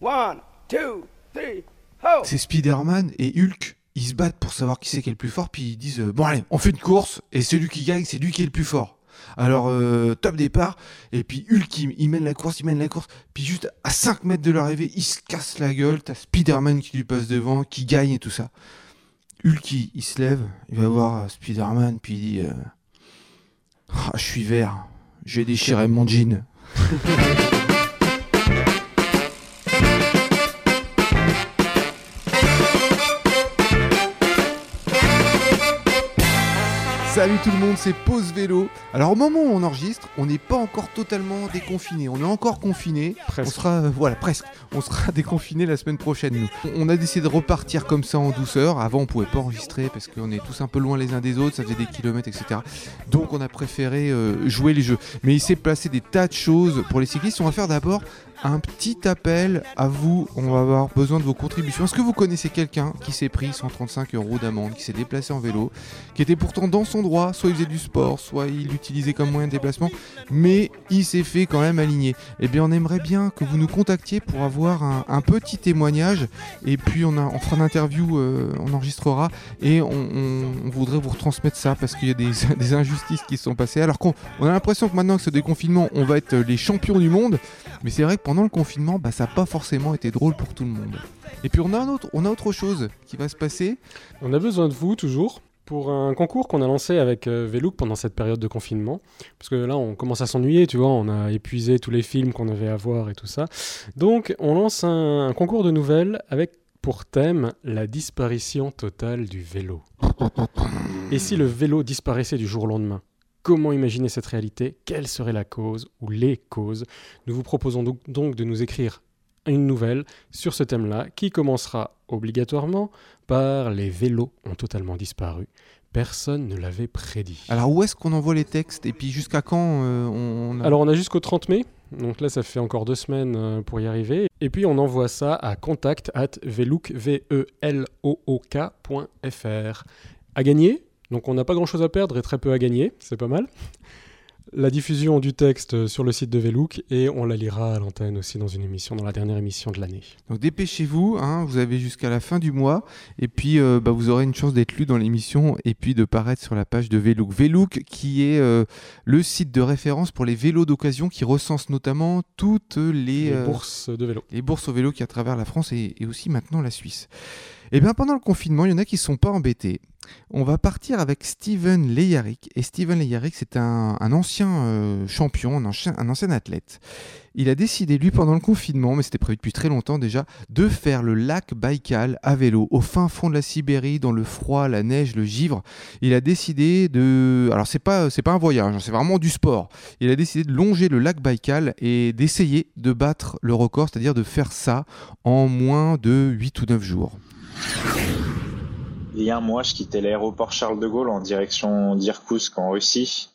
One, two, three, ho! C'est Spider-Man et Hulk. Ils se battent pour savoir qui c'est qui est le plus fort, puis ils disent euh, Bon, allez, on fait une course, et celui qui gagne, c'est lui qui est le plus fort. Alors, euh, top départ, et puis Hulk, il, il mène la course, il mène la course, puis juste à 5 mètres de l'arrivée, il se casse la gueule, t'as Spider-Man qui lui passe devant, qui gagne et tout ça. Hulk, il, il se lève, il va voir euh, Spider-Man, puis il dit euh, Ah, Je suis vert, j'ai déchiré mon jean. Salut tout le monde, c'est Pause Vélo. Alors au moment où on enregistre, on n'est pas encore totalement déconfiné. On est encore confiné. On sera, euh, voilà, presque. On sera déconfiné la semaine prochaine. Nous. On a décidé de repartir comme ça en douceur. Avant, on pouvait pas enregistrer parce qu'on est tous un peu loin les uns des autres. Ça faisait des kilomètres, etc. Donc on a préféré euh, jouer les jeux. Mais il s'est passé des tas de choses pour les cyclistes. On va faire d'abord un petit appel à vous. On va avoir besoin de vos contributions. Est-ce que vous connaissez quelqu'un qui s'est pris 135 euros d'amende, qui s'est déplacé en vélo, qui était pourtant dans son droit, soit il faisait du sport, soit il l'utilisait comme moyen de déplacement, mais il s'est fait quand même aligner Eh bien, on aimerait bien que vous nous contactiez pour avoir un, petit témoignage. Et puis, on, fera une interview, euh, on enregistrera et on, voudrait vous retransmettre ça parce qu'il y a des, injustices qui se sont passées. Alors qu'on on a l'impression que maintenant que ce déconfinement, on va être les champions du monde. Mais c'est vrai que pendant le confinement, bah, ça n'a pas forcément été drôle pour tout le monde. Et puis on a, un autre, on a autre chose qui va se passer. On a besoin de vous toujours pour un concours qu'on a lancé avec euh, pendant cette période de confinement. Parce que là, on commence à s'ennuyer, tu vois, on a épuisé tous les films qu'on avait à voir et tout ça. Donc, on lance un concours de nouvelles avec pour thème la disparition totale du vélo. Et si le vélo disparaissait du jour au lendemain? Comment imaginer cette réalité? Quelle serait la cause ou les causes? Nous vous proposons donc- de nous écrire une nouvelle sur ce thème-là qui commencera obligatoirement par les vélos ont totalement disparu. Personne ne l'avait prédit. Alors où est-ce qu'on envoie les textes? Et puis jusqu'à quand euh, on, a- Alors on a jusqu'au 30 mai, donc là ça fait encore deux semaines euh, pour y arriver. Et puis on envoie ça à contact at v e l o o k.fr. À gagner, donc on n'a pas grand chose à perdre et très peu à gagner, c'est pas mal. La diffusion du texte sur le site de Velook et on la lira à l'antenne aussi dans une émission, dans la dernière émission de l'année. Donc dépêchez-vous, hein, vous avez jusqu'à la fin du mois, et puis euh, bah, vous aurez une chance d'être lu dans l'émission et puis de paraître sur la page de Velook. Velook qui est euh, le site de référence pour les vélos d'occasion qui recense notamment toutes les, Les euh, bourses de vélo. les bourses au vélo qui à travers la France et, et aussi maintenant la Suisse. Et bien pendant le confinement, il y en a qui ne sont pas embêtés. On va partir avec Steven Leyarik. Et Steven Leyarik, c'est un, ancien euh, champion, un ancien, athlète. Il a décidé, lui, pendant le confinement, mais c'était prévu depuis très longtemps déjà, de faire le lac Baïkal à vélo, au fin fond de la Sibérie, dans le froid, la neige, le givre. Il a décidé de... Alors c'est pas, pas un voyage, hein, c'est vraiment du sport. Il a décidé de longer le lac Baïkal et d'essayer de battre le record, c'est-à-dire de faire ça en moins de 8 ou 9 jours. Il y a un mois, je quittais l'aéroport Charles de Gaulle en direction d'Irkoutsk en Russie.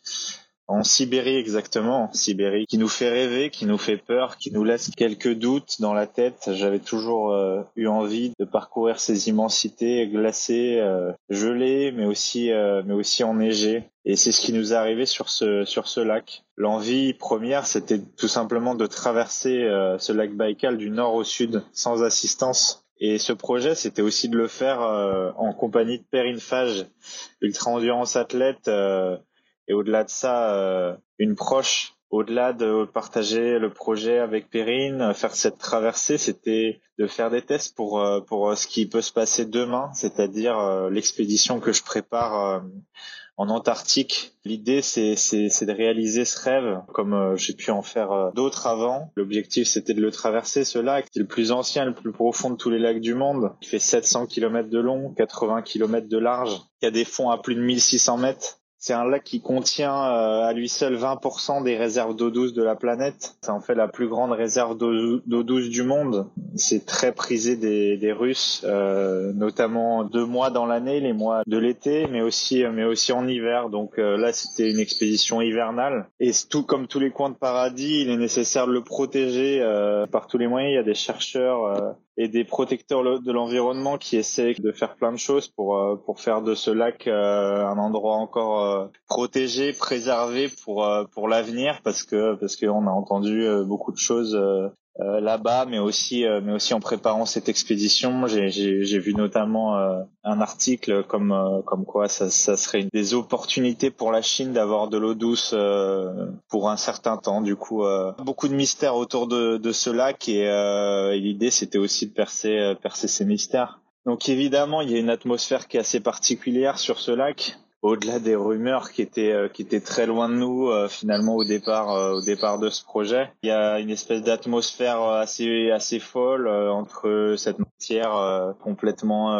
En Sibérie exactement, en Sibérie, qui nous fait rêver, qui nous fait peur, qui nous laisse quelques doutes dans la tête. J'avais toujours euh, eu envie de parcourir ces immensités glacées, euh, gelées, mais aussi, euh, mais aussi enneigées. Et c'est ce qui nous est arrivé sur ce sur ce lac. L'envie première, c'était tout simplement de traverser ce lac Baïkal du nord au sud sans assistance. Et ce projet, c'était aussi de le faire euh, en compagnie de Perrine Fage, ultra endurance athlète, euh, et au-delà de ça, euh, une proche. Au-delà de partager le projet avec Perrine, euh, faire cette traversée, c'était de faire des tests pour euh, pour euh, ce qui peut se passer demain, c'est-à-dire l'expédition que je prépare en Antarctique. L'idée, c'est, de réaliser ce rêve, comme euh, j'ai pu en faire euh, d'autres avant. L'objectif, c'était de le traverser, ce lac. C'est le plus ancien, le plus profond de tous les lacs du monde. Il fait 700 km de long, 80 km de large. Il y a des fonds à plus de 1600 mètres. C'est un lac qui contient euh, à lui seul 20% des réserves d'eau douce de la planète. Ça en fait la plus grande réserve d'eau douce du monde. C'est très prisé des, des Russes, euh, notamment deux mois dans l'année, les mois de l'été, mais aussi mais aussi en hiver. Donc euh, là, c'était une expédition hivernale. Et c'est tout comme tous les coins de paradis, il est nécessaire de le protéger euh, par tous les moyens. Il y a des chercheurs euh, et des protecteurs de l'environnement qui essaient de faire plein de choses pour euh, pour faire de ce lac euh, un endroit encore euh, protégé, préservé pour pour l'avenir parce que parce qu'on a entendu beaucoup de choses là-bas, mais aussi, euh, mais aussi en préparant cette expédition. J'ai vu notamment euh, un article comme, comme quoi ça, ça serait des opportunités pour la Chine d'avoir de l'eau douce pour un certain temps. Du coup, beaucoup de mystères autour de, de ce lac et, et l'idée c'était aussi de percer, percer ces mystères. Donc évidemment, il y a une atmosphère qui est assez particulière sur ce lac au-delà des rumeurs qui étaient euh, qui étaient très loin de nous euh, finalement au départ euh, au départ de ce projet. Il y a une espèce d'atmosphère assez assez folle entre cette matière complètement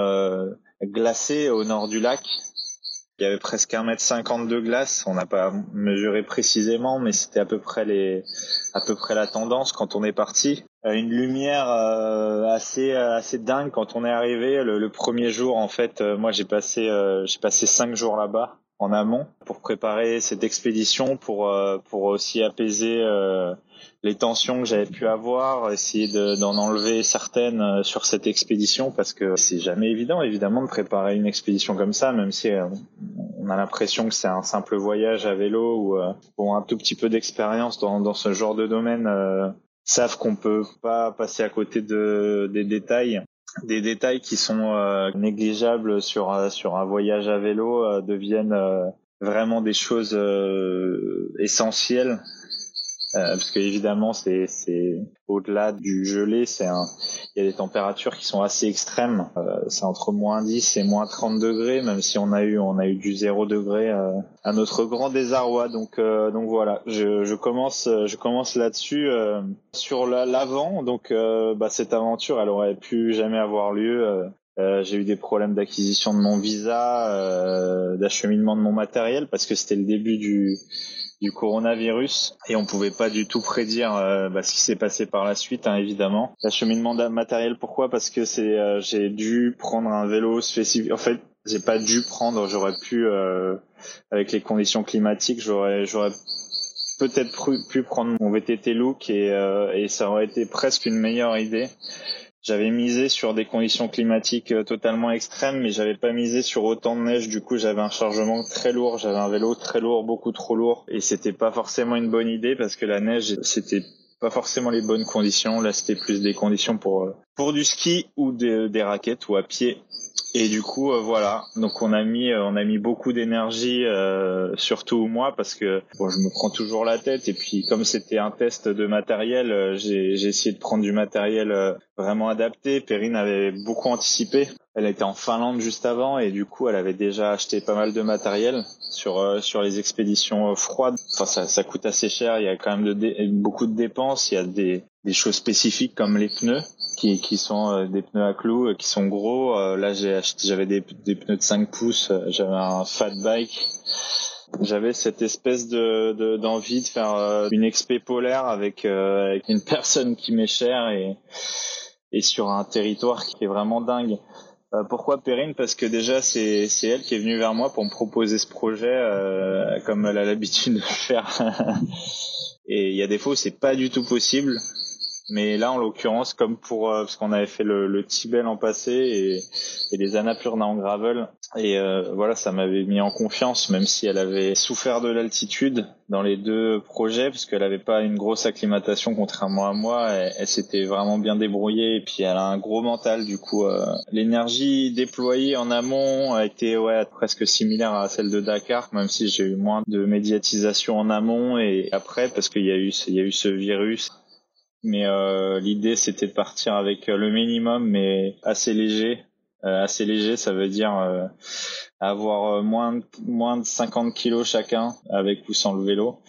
glacée au nord du lac. Il y avait presque un mètre cinquante de glace. On n'a pas mesuré précisément, mais c'était à peu près les à peu près la tendance quand on est parti. Euh, une lumière euh, assez assez dingue quand on est arrivé le, premier jour en fait. Euh, moi j'ai passé j'ai passé cinq jours là-bas en amont pour préparer cette expédition pour pour aussi apaiser les tensions que j'avais pu avoir essayer d'en enlever certaines sur cette expédition parce que c'est jamais évident évidemment de préparer une expédition comme ça même si on a l'impression que c'est un simple voyage à vélo ou bon un tout petit peu d'expérience dans, dans ce genre de domaine savent qu'on peut pas passer à côté de des détails des détails qui sont euh, négligeables sur euh, sur un voyage à vélo euh, deviennent vraiment des choses essentielles euh, parce que évidemment c'est c'est au-delà du gelé, c'est un il y a des températures qui sont assez extrêmes, euh, c'est entre moins 10 et moins 30 degrés même si on a eu on a eu du 0 degré euh, à notre grand désarroi. Donc euh, donc voilà, je, je commence je commence là-dessus sur l'avant. Donc bah cette aventure elle aurait pu jamais avoir lieu. Euh, j'ai eu des problèmes d'acquisition de mon visa, euh, d'acheminement de mon matériel parce que c'était le début du, du coronavirus et on pouvait pas du tout prédire euh, bah, ce qui s'est passé par la suite, hein, évidemment. L'acheminement matériel, pourquoi? Parce que c'est euh, j'ai dû prendre un vélo spécifique. En fait, j'ai pas dû prendre. J'aurais pu, euh, avec les conditions climatiques, j'aurais j'aurais peut-être pu prendre mon VTT Look et, et ça aurait été presque une meilleure idée j'avais misé sur des conditions climatiques euh, totalement extrêmes, mais j'avais pas misé sur autant de neige. Du coup, j'avais un chargement très lourd, j'avais un vélo très lourd, beaucoup trop lourd, et c'était pas forcément une bonne idée parce que la neige, c'était pas forcément les bonnes conditions. Là, c'était plus des conditions pour euh, pour du ski ou des, des raquettes ou à pied. Et du coup, euh, voilà. Donc on a mis, euh, on a mis beaucoup d'énergie, euh, surtout moi, parce que bon, je me prends toujours la tête. Et puis comme c'était un test de matériel, j'ai, j'ai essayé de prendre du matériel vraiment adapté. Perrine avait beaucoup anticipé. Elle était en Finlande juste avant et du coup, elle avait déjà acheté pas mal de matériel sur sur les expéditions froides. Enfin, ça, ça coûte assez cher. Il y a quand même de beaucoup de dépenses. Il y a des des choses spécifiques comme les pneus qui, qui sont euh, des pneus à clous euh, qui sont gros. Euh, là, j'avais des, des pneus de 5 pouces, j'avais un fat bike. J'avais cette espèce de d'envie de, faire une expé polaire avec, avec une personne qui m'est chère et, et sur un territoire qui est vraiment dingue. pourquoi Perrine? Parce que déjà c'est c'est elle qui est venue vers moi pour me proposer ce projet comme elle a l'habitude de le faire. et il y a des fois où c'est pas du tout possible. Mais là, en l'occurrence, comme pour euh, parce qu'on avait fait le, le Tibet l'an passé et, et les Annapurna en gravel, et euh, voilà, ça m'avait mis en confiance, même si elle avait souffert de l'altitude dans les deux projets, parce qu'elle avait pas une grosse acclimatation contrairement à moi. Elle, s'était vraiment bien débrouillée et puis elle a un gros mental. Du coup, euh, l'énergie déployée en amont a été ouais presque similaire à celle de Dakar, même si j'ai eu moins de médiatisation en amont et après parce qu'il y a eu il y a eu ce virus mais euh, l'idée c'était de partir avec euh, le minimum mais assez léger. Euh, assez léger, ça veut dire avoir moins de, moins de 50 kilos chacun avec ou sans le vélo.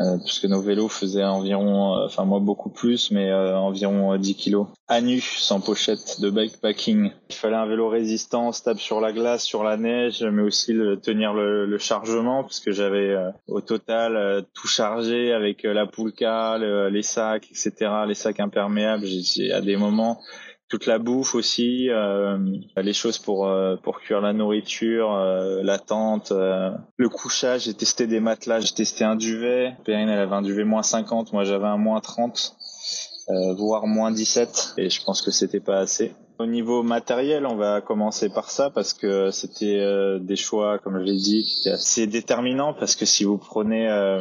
Euh, puisque nos vélos faisaient environ, euh, enfin moi beaucoup plus, mais euh, environ 10 kilos. À nu, sans pochette de bikepacking. Il fallait un vélo résistant, stable sur la glace, sur la neige, mais aussi tenir le, le, chargement, puisque j'avais au total tout chargé avec la poulka, les sacs, etc., les sacs imperméables. J'ai à des moments toute la bouffe aussi, euh, les choses pour euh, pour cuire la nourriture, euh, la tente, le couchage. J'ai testé des matelas, j'ai testé un duvet. Perrine elle avait un duvet moins 50, moi j'avais un moins 30, voire moins 17, et je pense que c'était pas assez. Au niveau matériel, on va commencer par ça parce que c'était euh, des choix, comme je l'ai dit, qui étaient assez déterminants parce que si vous prenez euh,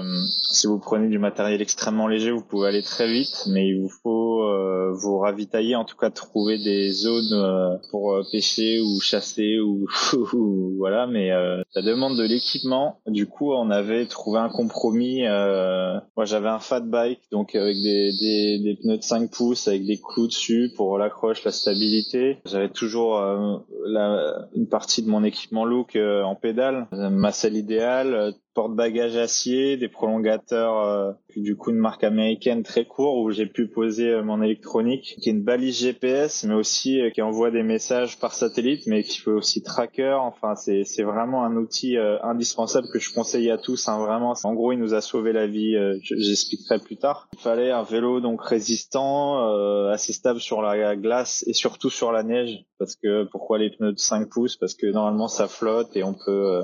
si vous prenez du matériel extrêmement léger, vous pouvez aller très vite, mais il vous faut euh, vous ravitailler, en tout cas trouver des zones pour pêcher ou chasser ou, voilà. Mais ça demande de l'équipement. Du coup, on avait trouvé un compromis. moi, j'avais un fat bike, donc avec des, des, des pneus de 5 pouces avec des clous dessus pour l'accroche, la stabilité j'avais toujours euh, une partie de mon équipement look euh, en pédale, ma selle idéale, porte-bagages acier, des prolongateurs euh, du coup une marque américaine très court où j'ai pu poser euh, mon électronique, qui est une balise GPS, mais aussi euh, qui envoie des messages par satellite, mais qui peut aussi tracker. Enfin, c'est c'est vraiment un outil indispensable que je conseille à tous. Hein, vraiment, en gros, il nous a sauvé la vie. J'expliquerai plus tard. Il fallait un vélo donc résistant, assez stable sur la glace et surtout sur la neige. Parce que pourquoi les pneus de 5 pouces? Parce que normalement ça flotte et on peut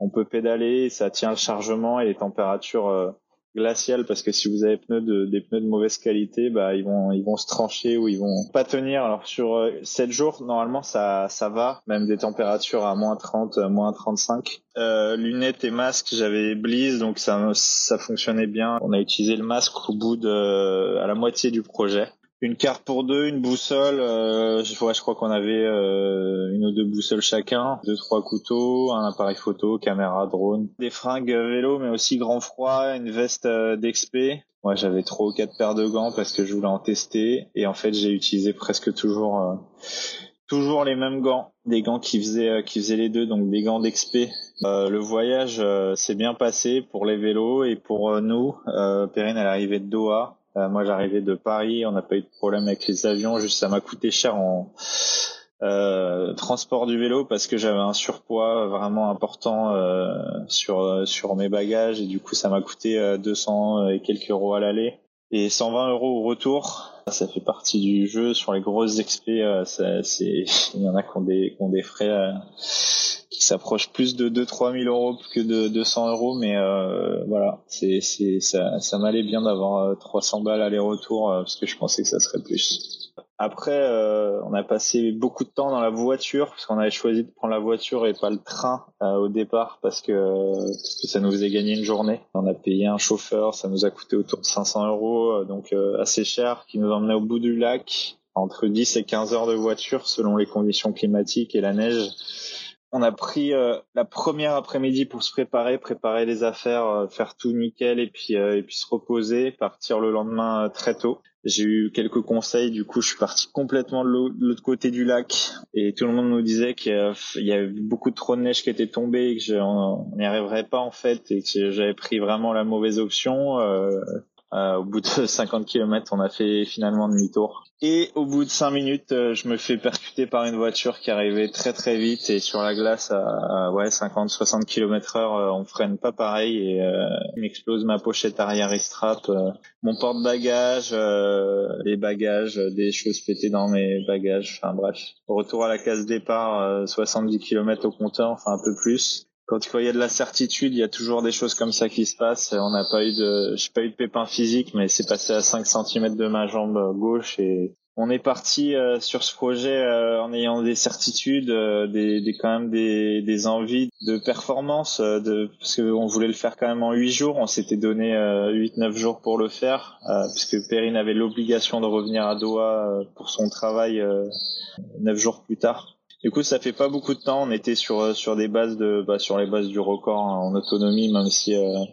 on peut pédaler, ça tient le chargement et les températures euh, glaciales parce que si vous avez pneus de, des pneus de mauvaise qualité, bah ils vont ils vont se trancher ou ils vont pas tenir. Alors sur 7 euh, jours, normalement ça ça va, même des températures à moins 30, euh, moins 35. Euh, lunettes et masques, j'avais Bliss donc ça ça fonctionnait bien. On a utilisé le masque au bout de à la moitié du projet une carte pour deux, une boussole. Euh, je, crois qu'on avait euh, une ou deux boussoles chacun, deux trois couteaux, un appareil photo, caméra, drone, des fringues vélo, mais aussi grand froid, une veste euh, d'expé. Moi, j'avais trois ou quatre paires de gants parce que je voulais en tester, et en fait, j'ai utilisé presque toujours euh, toujours les mêmes gants, des gants qui faisaient euh, qui faisaient les deux, donc des gants d'expé. le voyage s'est bien passé pour les vélos et pour nous. Perrine, elle arrivée de Doha. Euh, moi, j'arrivais de Paris, on n'a pas eu de problème avec les avions, juste ça m'a coûté cher en euh, transport du vélo parce que j'avais un surpoids vraiment important euh, sur sur mes bagages et du coup ça m'a coûté 200 et quelques euros à l'aller et 120 euros au retour. Ça fait partie du jeu. Sur les grosses expés, c'est il y en a qui ont des, qui ont des frais qui s'approche plus de 2-3 000 euros que de 200 euros, mais euh, voilà, c'est ça, ça m'allait bien d'avoir 300 euh, balles aller-retour euh, parce que je pensais que ça serait plus. Après, on a passé beaucoup de temps dans la voiture parce qu'on avait choisi de prendre la voiture et pas le train au départ parce que, parce que ça nous faisait gagner une journée. On a payé un chauffeur, ça nous a coûté autour de 500 euros, donc assez cher, qui nous emmenait au bout du lac entre 10 et 15 heures de voiture selon les conditions climatiques et la neige on a pris euh, la première après-midi pour se préparer, préparer les affaires, euh, faire tout nickel et puis euh, et puis se reposer, partir le lendemain très tôt. J'ai eu quelques conseils, du coup je suis parti complètement de l'autre côté du lac et tout le monde nous disait qu'il y avait beaucoup trop de neige qui était tombée et que on n'y arriverait pas en fait et que j'avais pris vraiment la mauvaise option. Euh, au bout de 50 km, on a fait finalement demi-tour. Et au bout de 5 minutes, euh, je me fais percuter par une voiture qui arrivait très très vite et sur la glace à, ouais 50-60 km heure, euh, on freine pas pareil et euh, m'explose ma pochette arrière et strap, mon porte-bagages, les bagages, des choses pétées dans mes bagages, enfin bref. Retour à la case départ, 70 km au compteur, enfin un peu plus quand, il y a de la certitude, il y a toujours des choses comme ça qui se passent. On n'a pas eu de, j'ai pas eu de pépin physique, mais c'est passé à 5 cm de ma jambe gauche et on est parti euh, sur ce projet euh, en ayant des certitudes, euh, des, des, quand même des, des envies de performance, de, parce qu'on voulait le faire quand même en 8 jours. On s'était donné 8-9 jours pour le faire, puisque Perrine avait l'obligation de revenir à Doha pour son travail 9 jours plus tard. Du coup, ça fait pas beaucoup de temps. On était sur euh, sur des bases de bah, sur les bases du record hein, en autonomie, même si euh,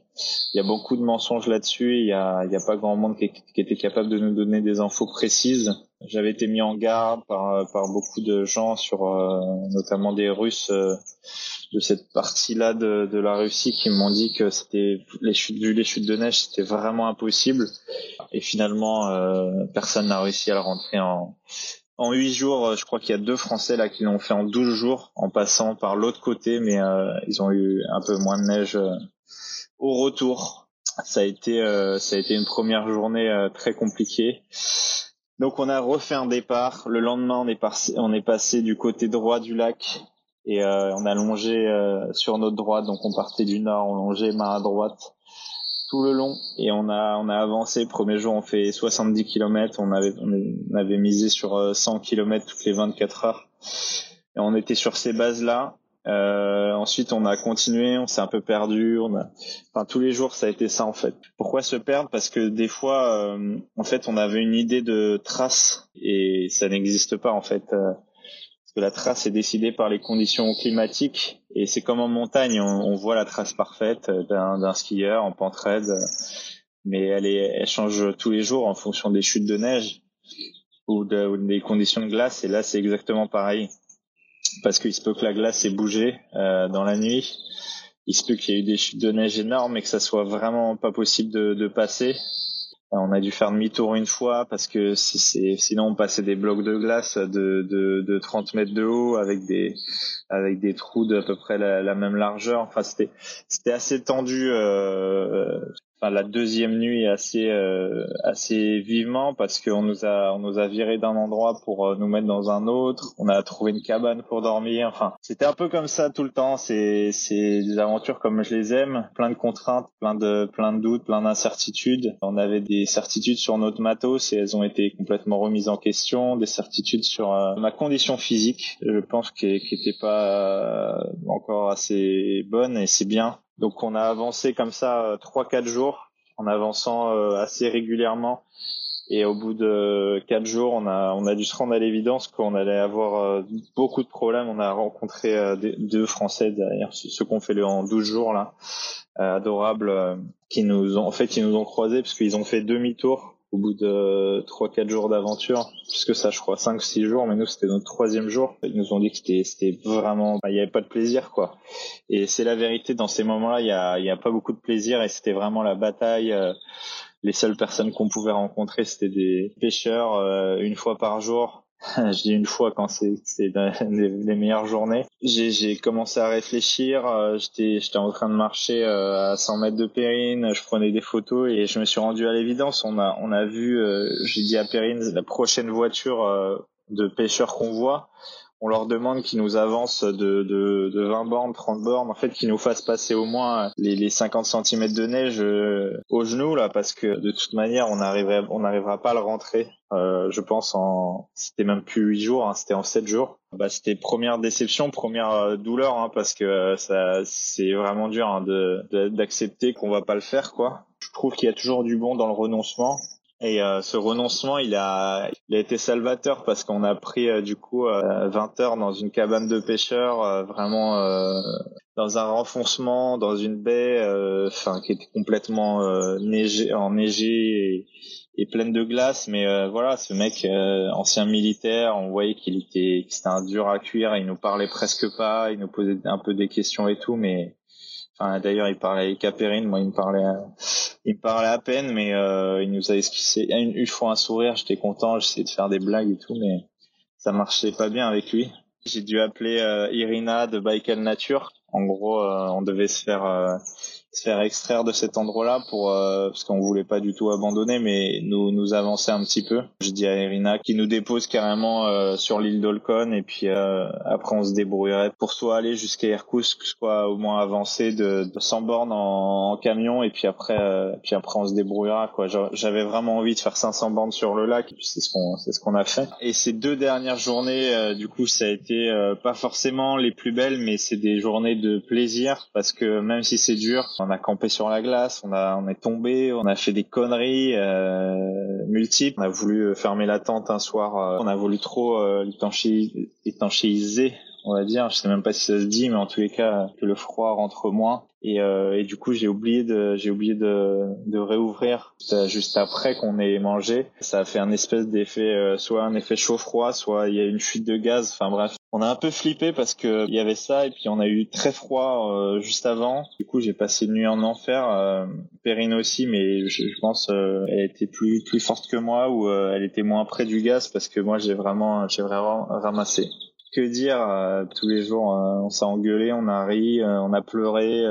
il y a beaucoup de mensonges là-dessus. Il y a il y a pas grand monde qui, était capable de nous donner des infos précises. J'avais été mis en garde par par beaucoup de gens sur euh, notamment des Russes de cette partie-là de, de la Russie qui m'ont dit que c'était les chutes vu les chutes de neige c'était vraiment impossible et finalement personne n'a réussi à le rentrer en en huit jours, euh, je crois qu'il y a deux Français là qui l'ont fait en 12 jours en passant par l'autre côté, mais euh, ils ont eu un peu moins de neige euh, au retour. Ça a été ça a été une première journée très compliquée. Donc on a refait un départ. Le lendemain, on est passé on est passé du côté droit du lac et on a longé sur notre droite. Donc on partait du nord, on longeait main à droite tout le long et on a on a avancé. Premier jour, on fait 70 km. On avait on avait misé sur 100 km toutes les 24 heures. Et on était sur ces bases là euh, ensuite, on a continué, on s'est un peu perdu. On a, enfin, tous les jours, ça a été ça en fait. Pourquoi se perdre? Parce que des fois, euh, en fait, on avait une idée de trace et ça n'existe pas en fait. Parce que la trace est décidée par les conditions climatiques et c'est comme en montagne, on, voit la trace parfaite d'un skieur en pente raide, mais elle, est, elle change tous les jours en fonction des chutes de neige ou, de, ou des conditions de glace. Et là, c'est exactement pareil parce qu'il se peut que la glace ait bougé euh, dans la nuit. Il se peut qu'il y ait eu des chutes de neige énormes et que ça soit vraiment pas possible de passer. On a dû faire demi-tour une fois parce que si sinon on passait des blocs de glace de, de, de 30 mètres de haut avec des avec des trous d'à peu près la, la, même largeur. Enfin c'était c'était assez tendu euh, la deuxième nuit assez euh, assez vivement parce qu'on nous a on nous a viré d'un endroit pour euh, nous mettre dans un autre. On a trouvé une cabane pour dormir. Enfin, c'était un peu comme ça tout le temps. C'est c'est des aventures comme je les aime, plein de contraintes, plein de plein de doutes, plein d'incertitudes. On avait des certitudes sur notre matos et elles ont été complètement remises en question. Des certitudes sur euh, ma condition physique, je pense qu'elle n'était pas encore assez bonne et c'est bien donc on a avancé comme ça euh, trois quatre jours en avançant euh, assez régulièrement. Et au bout de quatre jours, on a on a dû se rendre à l'évidence qu'on allait avoir euh, beaucoup de problèmes. On a rencontré deux Français derrière ceux qu'on fait en 12 jours là, adorables, qui nous ont en fait qui nous ont croisés parce qu'ils ont fait demi-tour au bout de 3-4 jours d'aventure, puisque ça je crois 5-6 jours, mais nous c'était notre troisième jour. Ils nous ont dit que c'était, vraiment, il n'y avait pas de plaisir quoi. Et c'est la vérité, dans ces moments-là, il n'y a, y a pas beaucoup de plaisir et c'était vraiment la bataille. Euh, les seules personnes qu'on pouvait rencontrer, c'était des pêcheurs euh, une fois par jour je dis une fois quand c'est les, meilleures journées. J'ai commencé à réfléchir. Euh, j'étais en train de marcher euh, à 100 mètres de Périne. Je prenais des photos et je me suis rendu à l'évidence. On a on a vu. Euh, j'ai dit à Périne la prochaine voiture de pêcheurs qu'on voit on leur demande qu'ils nous avancent de, de, de 20 bornes, 30 bornes, en fait qu'ils nous fassent passer au moins les, les 50 cm de neige euh, au genou là, parce que de toute manière on n'arriverait on n'arrivera pas à le rentrer. Euh, je pense en c'était même plus 8 jours, hein, c'était en 7 jours. Bah c'était première déception, première euh, douleur hein, parce que ça c'est vraiment dur hein, de d'accepter qu'on va pas le faire quoi. Je trouve qu'il y a toujours du bon dans le renoncement et euh, ce renoncement, il a, il a été salvateur parce qu'on a pris euh, du coup 20 euh, heures dans une cabane de pêcheurs, vraiment dans un renfoncement, dans une baie, enfin qui était complètement neigé, enneigée et, et pleine de glace. Mais voilà, ce mec ancien militaire, on voyait qu'il était, c'était un dur à cuire. Il nous parlait presque pas, il nous posait un peu des questions et tout, mais D'ailleurs, il parlait avec Apérine, moi il me parlait, il me parlait à peine, mais euh, il nous a esquissé une, une fois un sourire. J'étais content, j'essayais de faire des blagues et tout, mais ça marchait pas bien avec lui. J'ai dû appeler euh, Irina de Baikal Nature. En gros, euh, on devait se faire se faire extraire de cet endroit-là pour euh, parce qu'on voulait pas du tout abandonner, mais nous nous avancer un petit peu. Je dis à Irina qui nous dépose carrément euh, sur l'île d'Olcon et puis euh, après on se débrouillerait pour soit aller jusqu'à Irkoutsk, soit au moins avancer de, de 100 bornes en, en, camion et puis après puis après on se débrouillera quoi. J'avais vraiment envie de faire 500 bornes sur le lac, c'est ce qu'on c'est ce qu'on a fait. Et ces deux dernières journées, du coup, ça a été pas forcément les plus belles, mais c'est des journées de plaisir parce que même si c'est dur, on a campé sur la glace, on est tombé, on a fait des conneries euh, multiples. On a voulu fermer la tente un soir, euh, on a voulu trop euh, étanchéiser, on va dire. Je sais même pas si ça se dit, mais en tous les cas que le froid rentre moins. Et, euh, et du coup, j'ai oublié de, j'ai oublié de, de réouvrir juste après qu'on ait mangé. Ça a fait un espèce d'effet, euh, soit un effet chaud-froid, soit il y a une fuite de gaz. Enfin bref, on a un peu flippé parce que il y avait ça et puis on a eu très froid euh, juste avant. Du coup, j'ai passé une nuit en enfer. Euh, Perrine aussi, mais je, je pense euh, elle était plus plus forte que moi ou elle était moins près du gaz parce que moi j'ai vraiment j'ai vraiment ramassé. Que dire euh, Tous les jours, euh, on s'est engueulé, on a ri, euh, on a pleuré,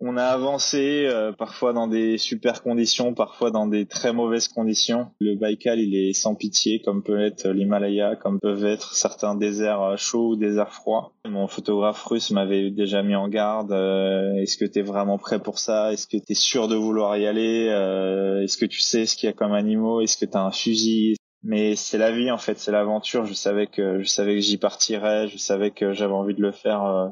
on a avancé, parfois dans des super conditions, parfois dans des très mauvaises conditions. Le Baïkal, il est sans pitié, comme peut être l'Himalaya, comme peuvent être certains déserts chauds ou déserts froids. Mon photographe russe m'avait déjà mis en garde. Est-ce que tu es vraiment prêt pour ça? Est-ce que tu es sûr de vouloir y aller? Est-ce que tu sais ce qu'il y a comme animaux? Est-ce que tu as un fusil? Mais c'est la vie en fait, c'est l'aventure. Je savais que je savais que j'y partirais, je savais que j'avais envie de le faire euh,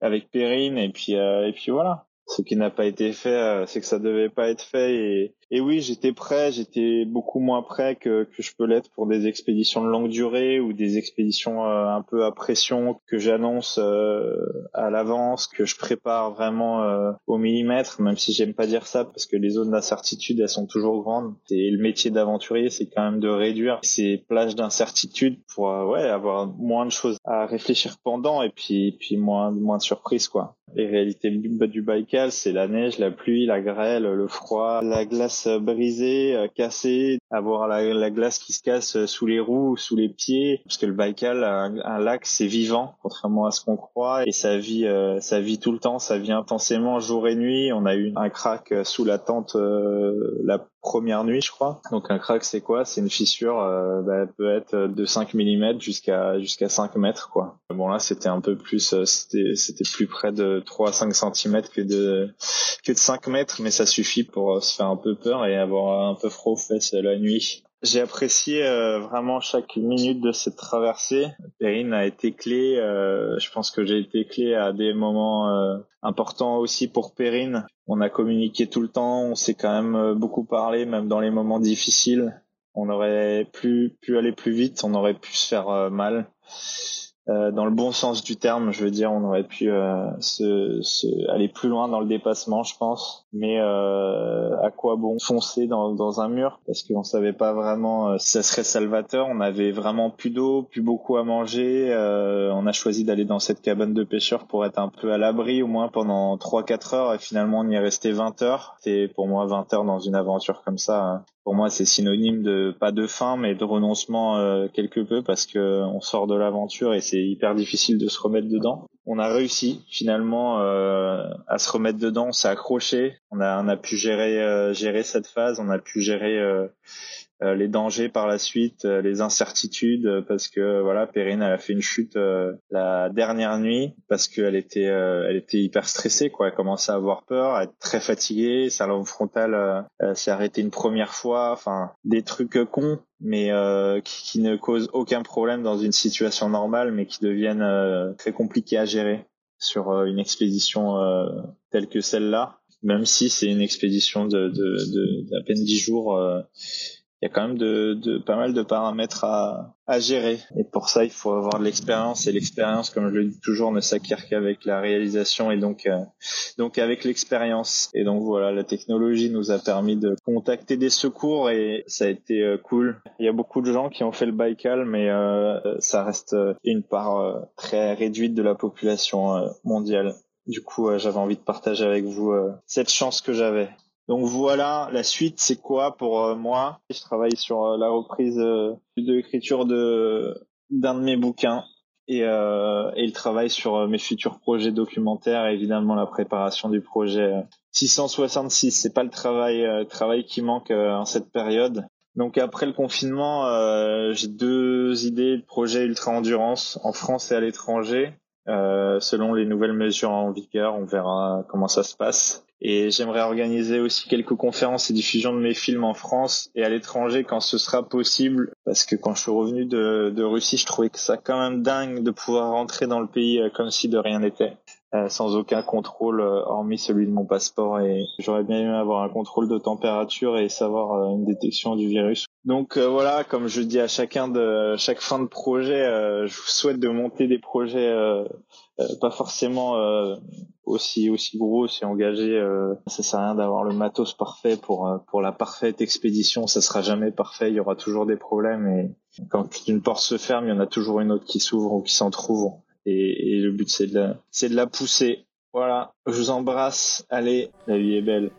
avec Perrine et puis euh, et puis voilà. Ce qui n'a pas été fait, euh, c'est que ça devait pas être fait et, oui, j'étais prêt, j'étais beaucoup moins prêt que, que je peux l'être pour des expéditions de longue durée ou des expéditions euh, un peu à pression que j'annonce euh, à l'avance, que je prépare vraiment au millimètre, même si j'aime pas dire ça parce que les zones d'incertitude elles sont toujours grandes. Et le métier d'aventurier, c'est quand même de réduire ces plages d'incertitude pour ouais avoir moins de choses à réfléchir pendant et puis puis moins moins de surprises quoi. Les réalités du, Baïkal, c'est la neige, la pluie, la grêle, le froid, la glace brisée, euh, cassée, avoir la, glace qui se casse euh, sous les roues, ou sous les pieds, parce que le Baïkal, un, lac, c'est vivant, contrairement à ce qu'on croit, et ça vit, euh, ça vit tout le temps, ça vit intensément jour et nuit. On a eu un crack sous la tente la première nuit, je crois. Donc un crack, c'est quoi? C'est une fissure, euh, bah, peut être de 5 mm jusqu'à jusqu'à 5 mètres, quoi. Bon là, c'était un peu plus, euh, c'était c'était plus près de 3 à 5 cm que de que de 5 mètres, mais ça suffit pour euh, se faire un peu peur et avoir un peu froid aux fesses la nuit. J'ai apprécié euh, vraiment chaque minute de cette traversée. Perrine a été clé. Je pense que j'ai été clé à des moments importants aussi pour Perrine. On a communiqué tout le temps. On s'est quand même beaucoup parlé, même dans les moments difficiles. On aurait pu, aller plus vite. On aurait pu se faire mal. Euh, dans le bon sens du terme, je veux dire, on aurait pu euh, aller plus loin dans le dépassement, je pense. Mais euh, à quoi bon foncer dans, un mur? Parce qu'on savait pas vraiment euh, si ça serait salvateur. On avait vraiment plus d'eau, plus beaucoup à manger. on a choisi d'aller dans cette cabane de pêcheurs pour être un peu à l'abri, au moins pendant 3-4 heures. Et finalement, on y est resté 20 heures. C'est pour moi 20 heures dans une aventure comme ça. Hein pour moi c'est synonyme de pas de fin mais de renoncement euh, quelque peu parce que on sort de l'aventure et c'est hyper difficile de se remettre dedans. On a réussi finalement euh, à se remettre dedans, on s'est accroché, on a on a pu gérer euh, gérer cette phase, on a pu gérer euh, les dangers par la suite, euh, les incertitudes, euh, parce que voilà, Perrine elle a fait une chute la dernière nuit parce qu'elle était, elle était hyper stressée, quoi. Elle commençait à avoir peur, à être très fatiguée. Sa lampe frontale s'est arrêtée une première fois. Enfin, des trucs cons, mais qui, qui, ne causent aucun problème dans une situation normale, mais qui deviennent très compliqués à gérer sur une expédition telle que celle-là. Même si c'est une expédition de, de, de d'à peine dix jours il y a quand même de, pas mal de paramètres à, à gérer. Et pour ça, il faut avoir de l'expérience. Et l'expérience, comme je le dis toujours, ne s'acquiert qu'avec la réalisation et donc, euh, donc avec l'expérience. Et donc voilà, la technologie nous a permis de contacter des secours et ça a été euh, cool. Il y a beaucoup de gens qui ont fait le Baïkal, mais euh, ça reste une part très réduite de la population mondiale. Du coup, j'avais envie de partager avec vous cette chance que j'avais. Donc voilà, la suite c'est quoi pour euh, moi? Je travaille sur euh, la reprise euh, de l'écriture de d'un de mes bouquins et, euh, et le travail sur mes futurs projets documentaires et évidemment la préparation du projet 666. C'est pas le travail travail qui manque en cette période. Donc après le confinement, j'ai deux idées de projets ultra endurance en France et à l'étranger. selon les nouvelles mesures en vigueur, on verra comment ça se passe. Et j'aimerais organiser aussi quelques conférences et diffusions de mes films en France et à l'étranger quand ce sera possible. Parce que quand je suis revenu de, de Russie, je trouvais que ça quand même dingue de pouvoir rentrer dans le pays euh, comme si de rien n'était. Euh, sans aucun contrôle euh, hormis celui de mon passeport et j'aurais bien aimé avoir un contrôle de température et savoir une détection du virus. Donc voilà, comme je dis à chacun de chaque fin de projet, je vous souhaite de monter des projets pas forcément aussi aussi gros, aussi engagé. Euh, ça sert à rien d'avoir le matos parfait pour euh, pour la parfaite expédition. Ça sera jamais parfait. Il y aura toujours des problèmes et quand une porte se ferme, il y en a toujours une autre qui s'ouvre ou qui s'en trouve. Et, et, le but c'est de c'est de la pousser. Voilà. Je vous embrasse. Allez, la vie est belle.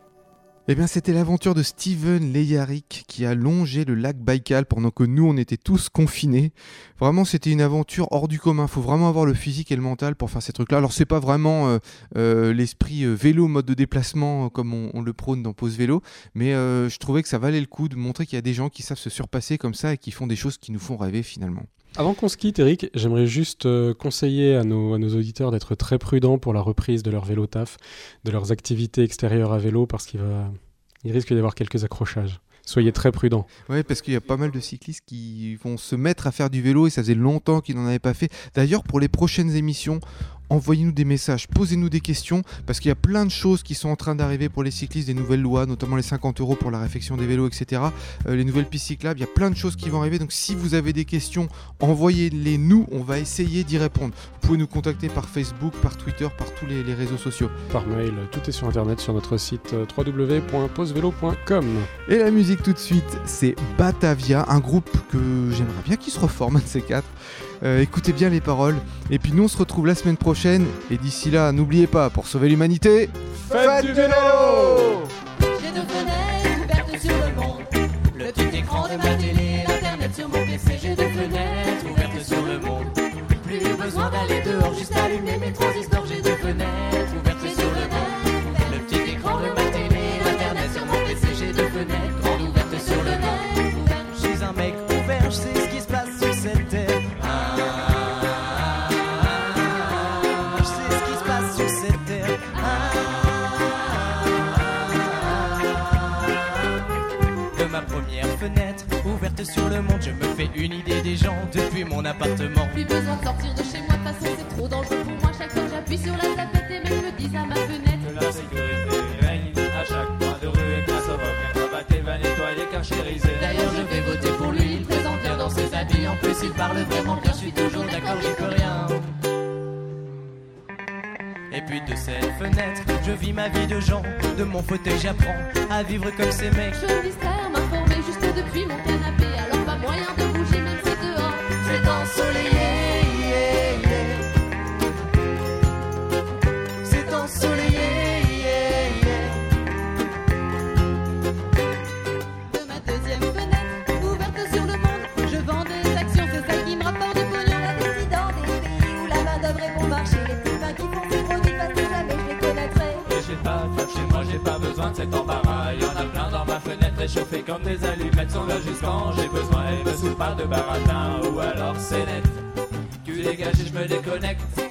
Eh bien, c'était l'aventure de Steven Leyarik qui a longé le lac Baïkal pendant que nous, on était tous confinés. Vraiment, c'était une aventure hors du commun. Faut vraiment avoir le physique et le mental pour faire ces trucs-là. Alors, c'est pas vraiment euh, euh, l'esprit euh, vélo, mode de déplacement, comme on, le prône dans Pause Vélo, mais euh, je trouvais que ça valait le coup de montrer qu'il y a des gens qui savent se surpasser comme ça et qui font des choses qui nous font rêver finalement. Avant qu'on se quitte, Eric, j'aimerais juste euh, conseiller à nos, auditeurs d'être très prudents pour la reprise de leur vélo taf, de leurs activités extérieures à vélo, parce qu'il risque d'y avoir quelques accrochages. Soyez très prudents. Ouais, parce qu'il y a pas mal de cyclistes qui vont se mettre à faire du vélo et ça faisait longtemps qu'ils n'en avaient pas fait. D'ailleurs, pour les prochaines émissions, envoyez-nous des messages, posez-nous des questions, parce qu'il y a plein de choses qui sont en train d'arriver pour les cyclistes, des nouvelles lois, notamment les 50 euros pour la réfection des vélos, etc. Euh, les nouvelles pistes cyclables, il y a plein de choses qui vont arriver. Donc si vous avez des questions, envoyez-les nous, on va essayer d'y répondre. Vous pouvez nous contacter par Facebook, par Twitter, par tous les, les réseaux sociaux. Par mail, tout est sur internet sur notre site euh, www.posevelo.com. Et la musique tout de suite, c'est Batavia, un groupe que j'aimerais bien qu'il se reforme, un de ces quatre. Euh, écoutez bien les paroles. Et puis nous, on se retrouve la semaine prochaine. Et d'ici là, n'oubliez pas, pour sauver l'humanité, faites du vélo J'ai deux fenêtres ouvertes sur le monde. Le petit écran de ma télé, l'internet sur mon PC. J'ai deux fenêtres ouvertes sur le monde. Plus besoin d'aller dehors, juste allumer mes transistors. J'ai une idée des gens depuis mon appartement. Plus besoin de sortir de chez moi, de toute façon c'est trop dangereux pour moi. Chaque fois que j'appuie sur la tapette, les mecs me disent à ma fenêtre. Que la sécurité règne à chaque coin de rue et grâce au rock, un cravaté va nettoyer carchérisé. D'ailleurs, je vais voter pour lui. Il présente bien dans ses habits. En plus, il parle vraiment bien. Je suis toujours d'accord, j'y peux rien. Et puis de cette fenêtre, je vis ma vie de gens. De mon fauteuil, j'apprends à vivre comme ces mecs. Je me réchauffés comme des allumettes. Sont là quand j'ai besoin et me saoule pas de baratin. Ou alors c'est net. Tu dégages et je me déconnecte.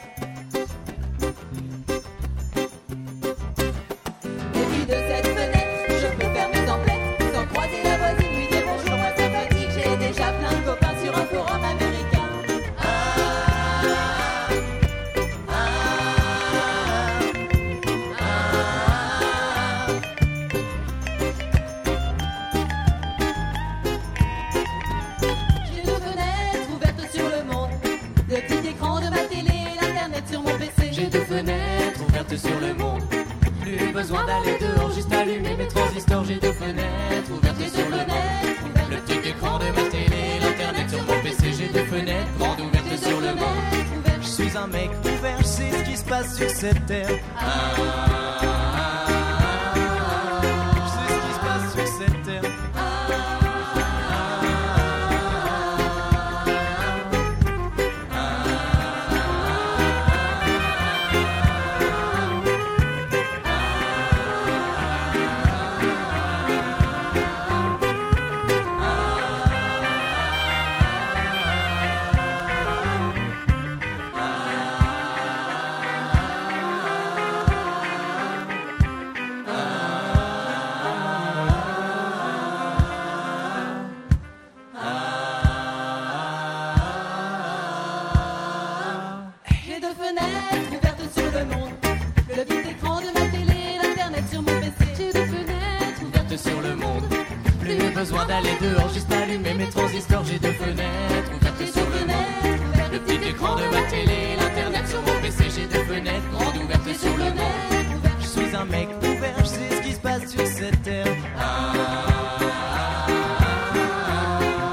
Un mec ouvert, je sais ce qui se passe sur cette terre.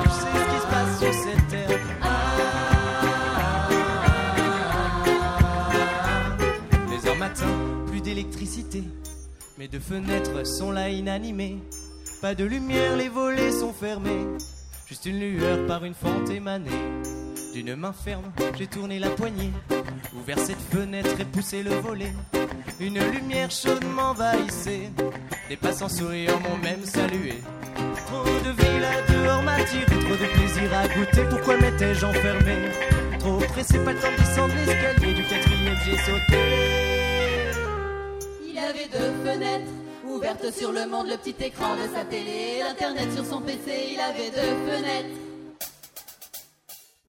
Je sais ce qui se passe sur cette terre. Les heures matin, plus d'électricité. Mes deux fenêtres sont là inanimées. Pas de lumière, les volets sont fermés. Juste une lueur par une fente émanée. D'une main ferme, j'ai tourné la poignée. Ouvert cette fenêtre et poussé le volet. Une lumière chaude m'envahissait. Des passants souriants m'ont même salué. Trop de vie là dehors m'attire, trop de plaisir à goûter. Pourquoi m'étais-je enfermé? Trop pressé, pas le temps de descendre l'escalier. Du quatrième, j'ai sauté. Il avait deux fenêtres ouvertes sur le monde, le petit écran de sa télé, l'internet sur son PC. Il avait deux fenêtres